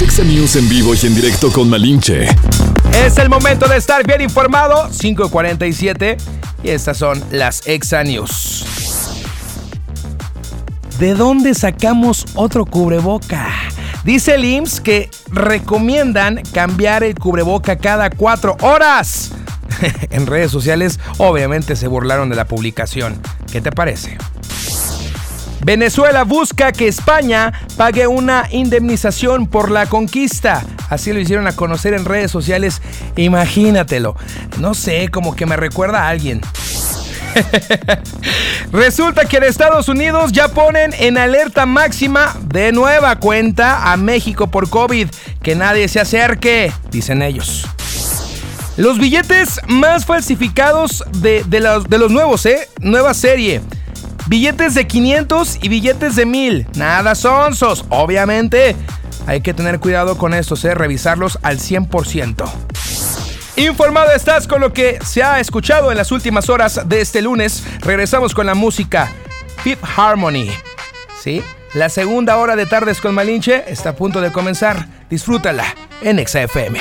Exa News en vivo y en directo con Malinche. Es el momento de estar bien informado. 5.47 y estas son las Exa News. ¿De dónde sacamos otro cubreboca? Dice el IMSS que recomiendan cambiar el cubreboca cada cuatro horas. en redes sociales obviamente se burlaron de la publicación. ¿Qué te parece? Venezuela busca que España pague una indemnización por la conquista. Así lo hicieron a conocer en redes sociales. Imagínatelo. No sé, como que me recuerda a alguien. Resulta que en Estados Unidos ya ponen en alerta máxima de nueva cuenta a México por COVID. Que nadie se acerque, dicen ellos. Los billetes más falsificados de, los, de los nuevos, ¿eh? Nueva serie. Billetes de 500 y billetes de 1000. Nada sonsos, obviamente. Hay que tener cuidado con estos, ¿eh? revisarlos al 100%. Informado estás con lo que se ha escuchado en las últimas horas de este lunes. Regresamos con la música Fifth Harmony. ¿Sí? La segunda hora de Tardes con Malinche está a punto de comenzar. Disfrútala en XFM.